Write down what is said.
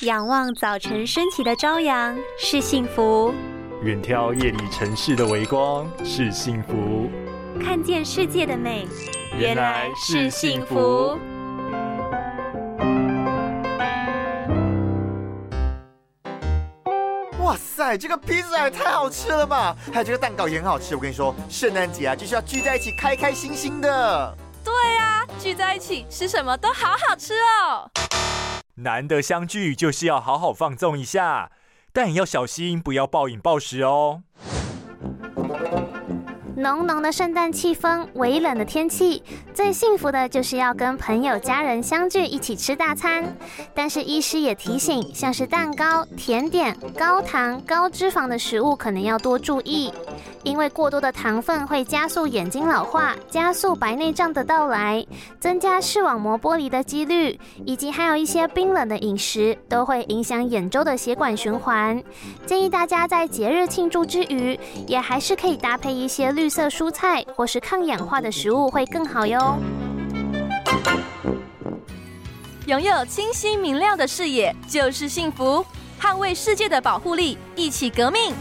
仰望早晨升起的朝阳是幸福，远眺夜里城市的微光是幸福，看见世界的美原来是幸福。哇塞，这个披萨也太好吃了吧！还有这个蛋糕也很好吃。我跟你说，圣诞节啊，就是要聚在一起，开开心心的。对啊，聚在一起吃什么都好好吃哦。难得相聚，就是要好好放纵一下，但也要小心，不要暴饮暴食哦。浓浓的圣诞气氛，微冷的天气，最幸福的就是要跟朋友、家人相聚，一起吃大餐。但是医师也提醒，像是蛋糕、甜点、高糖、高脂肪的食物，可能要多注意。因为过多的糖分会加速眼睛老化，加速白内障的到来，增加视网膜剥离的几率，以及还有一些冰冷的饮食都会影响眼周的血管循环。建议大家在节日庆祝之余，也还是可以搭配一些绿色蔬菜或是抗氧化的食物会更好哟。拥有清晰明亮的视野就是幸福，捍卫世界的保护力，一起革命。